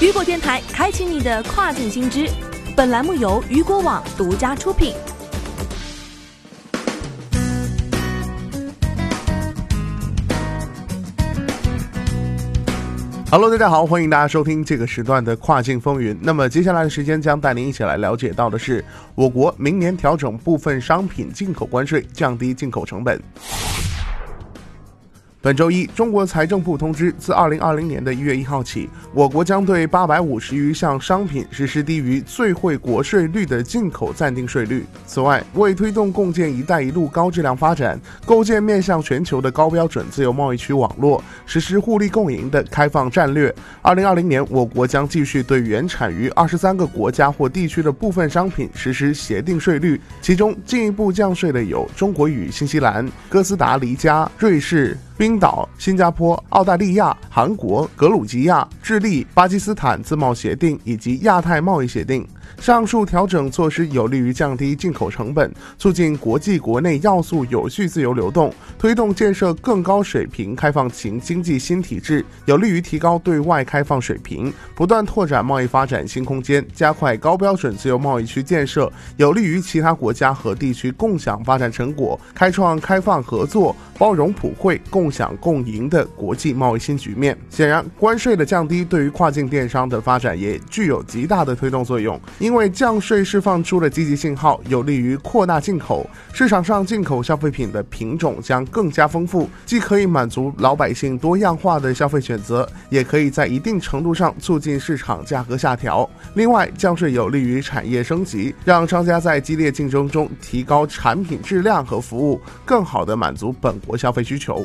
雨果电台开启你的跨境新知。本栏目由雨果网独家出品。Hello，大家好，欢迎大家收听这个时段的跨境风云。那么接下来的时间将带您一起来了解到的是，我国明年调整部分商品进口关税，降低进口成本。本周一，中国财政部通知，自二零二零年的一月一号起，我国将对八百五十余项商品实施低于最惠国税率的进口暂定税率。此外，为推动共建“一带一路”高质量发展，构建面向全球的高标准自由贸易区网络，实施互利共赢的开放战略。二零二零年，我国将继续对原产于二十三个国家或地区的部分商品实施协定税率，其中进一步降税的有中国与新西兰、哥斯达黎加、瑞士。冰岛、新加坡、澳大利亚、韩国、格鲁吉亚、智利、巴基斯坦自贸协定以及亚太贸易协定。上述调整措施有利于降低进口成本，促进国际国内要素有序自由流动，推动建设更高水平开放型经济新体制，有利于提高对外开放水平，不断拓展贸易发展新空间，加快高标准自由贸易区建设，有利于其他国家和地区共享发展成果，开创开放合作、包容普惠、共。享共赢的国际贸易新局面。显然，关税的降低对于跨境电商的发展也具有极大的推动作用。因为降税释放出了积极信号，有利于扩大进口。市场上进口消费品的品种将更加丰富，既可以满足老百姓多样化的消费选择，也可以在一定程度上促进市场价格下调。另外，降税有利于产业升级，让商家在激烈竞争中提高产品质量和服务，更好地满足本国消费需求。